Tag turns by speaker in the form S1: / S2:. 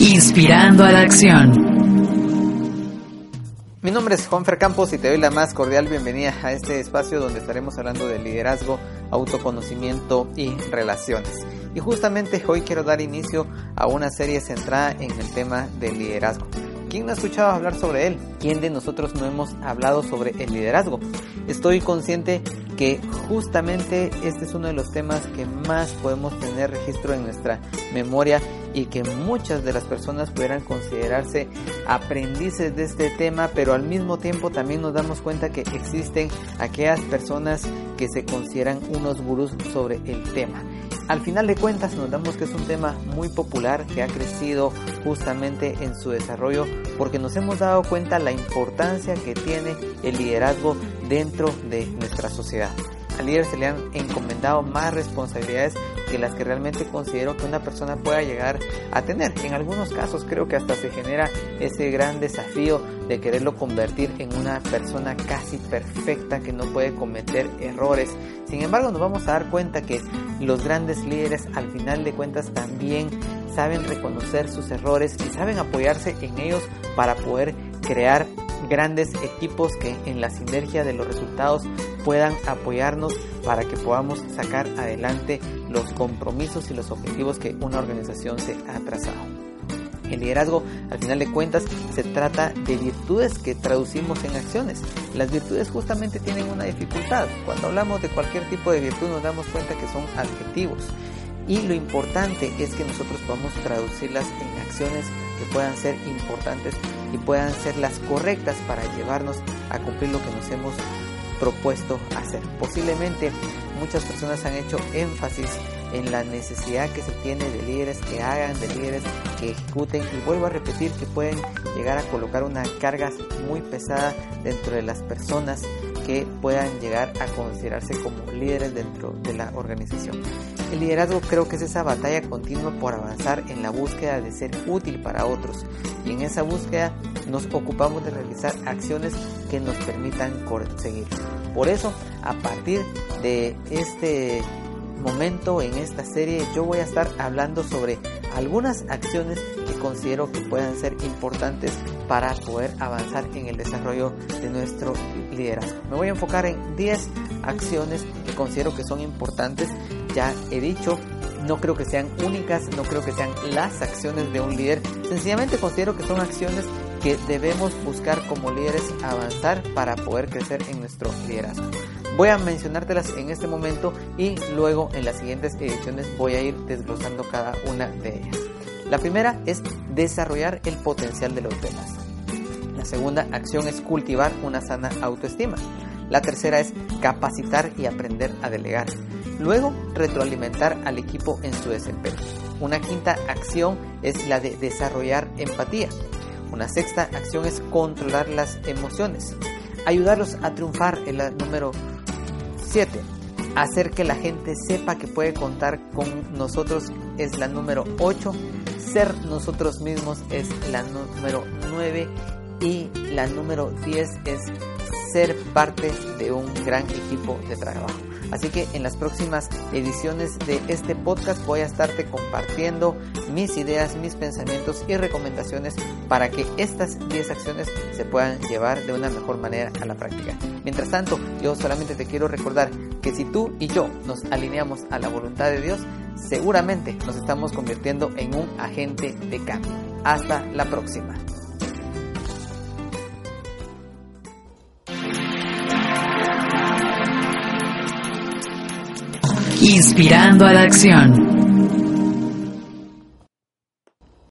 S1: Inspirando a la acción.
S2: Mi nombre es Juanfer Campos y te doy la más cordial bienvenida a este espacio donde estaremos hablando de liderazgo, autoconocimiento y relaciones. Y justamente hoy quiero dar inicio a una serie centrada en el tema del liderazgo. ¿Quién no ha escuchado hablar sobre él? ¿Quién de nosotros no hemos hablado sobre el liderazgo? Estoy consciente que justamente este es uno de los temas que más podemos tener registro en nuestra memoria y que muchas de las personas pudieran considerarse aprendices de este tema, pero al mismo tiempo también nos damos cuenta que existen aquellas personas que se consideran unos gurús sobre el tema. Al final de cuentas nos damos que es un tema muy popular que ha crecido justamente en su desarrollo porque nos hemos dado cuenta la importancia que tiene el liderazgo dentro de nuestra sociedad. Al líder se le han encomendado más responsabilidades que las que realmente considero que una persona pueda llegar a tener. En algunos casos creo que hasta se genera ese gran desafío de quererlo convertir en una persona casi perfecta que no puede cometer errores. Sin embargo, nos vamos a dar cuenta que los grandes líderes al final de cuentas también saben reconocer sus errores y saben apoyarse en ellos para poder crear grandes equipos que en la sinergia de los resultados puedan apoyarnos para que podamos sacar adelante los compromisos y los objetivos que una organización se ha trazado. El liderazgo, al final de cuentas, se trata de virtudes que traducimos en acciones. Las virtudes justamente tienen una dificultad. Cuando hablamos de cualquier tipo de virtud nos damos cuenta que son adjetivos. Y lo importante es que nosotros podamos traducirlas en acciones que puedan ser importantes y puedan ser las correctas para llevarnos a cumplir lo que nos hemos propuesto hacer. Posiblemente muchas personas han hecho énfasis en la necesidad que se tiene de líderes que hagan, de líderes que ejecuten y vuelvo a repetir que pueden llegar a colocar una carga muy pesada dentro de las personas que puedan llegar a considerarse como líderes dentro de la organización. El liderazgo creo que es esa batalla continua por avanzar en la búsqueda de ser útil para otros y en esa búsqueda nos ocupamos de realizar acciones que nos permitan conseguir. Por eso, a partir de este momento en esta serie yo voy a estar hablando sobre algunas acciones que considero que puedan ser importantes para poder avanzar en el desarrollo de nuestro liderazgo. Me voy a enfocar en 10 acciones que considero que son importantes. Ya he dicho, no creo que sean únicas, no creo que sean las acciones de un líder. Sencillamente considero que son acciones que debemos buscar como líderes avanzar para poder crecer en nuestro liderazgo. Voy a mencionártelas en este momento y luego en las siguientes ediciones voy a ir desglosando cada una de ellas. La primera es desarrollar el potencial de los demás. La segunda acción es cultivar una sana autoestima. La tercera es capacitar y aprender a delegar. Luego, retroalimentar al equipo en su desempeño. Una quinta acción es la de desarrollar empatía. Una sexta acción es controlar las emociones. Ayudarlos a triunfar en la número 7. Hacer que la gente sepa que puede contar con nosotros es la número 8. Ser nosotros mismos es la número 9. Y la número 10 es ser parte de un gran equipo de trabajo. Así que en las próximas ediciones de este podcast voy a estarte compartiendo mis ideas, mis pensamientos y recomendaciones para que estas 10 acciones se puedan llevar de una mejor manera a la práctica. Mientras tanto, yo solamente te quiero recordar que si tú y yo nos alineamos a la voluntad de Dios, seguramente nos estamos convirtiendo en un agente de cambio. Hasta la próxima.
S1: Inspirando a la acción.